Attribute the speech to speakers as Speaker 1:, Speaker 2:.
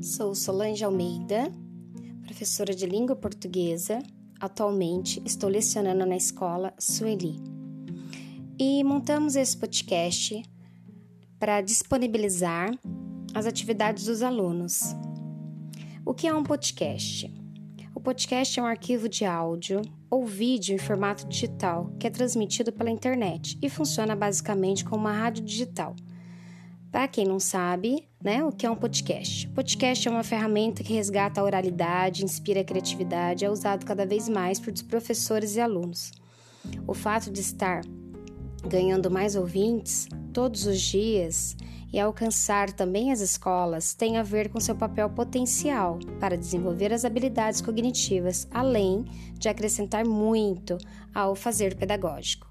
Speaker 1: Sou Solange Almeida, professora de língua portuguesa. Atualmente estou lecionando na escola Sueli. E montamos esse podcast para disponibilizar as atividades dos alunos. O que é um podcast? O podcast é um arquivo de áudio ou vídeo em formato digital que é transmitido pela internet e funciona basicamente como uma rádio digital. Para quem não sabe, né, o que é um podcast? Podcast é uma ferramenta que resgata a oralidade, inspira a criatividade, é usado cada vez mais por professores e alunos. O fato de estar ganhando mais ouvintes todos os dias e alcançar também as escolas tem a ver com seu papel potencial para desenvolver as habilidades cognitivas, além de acrescentar muito ao fazer pedagógico.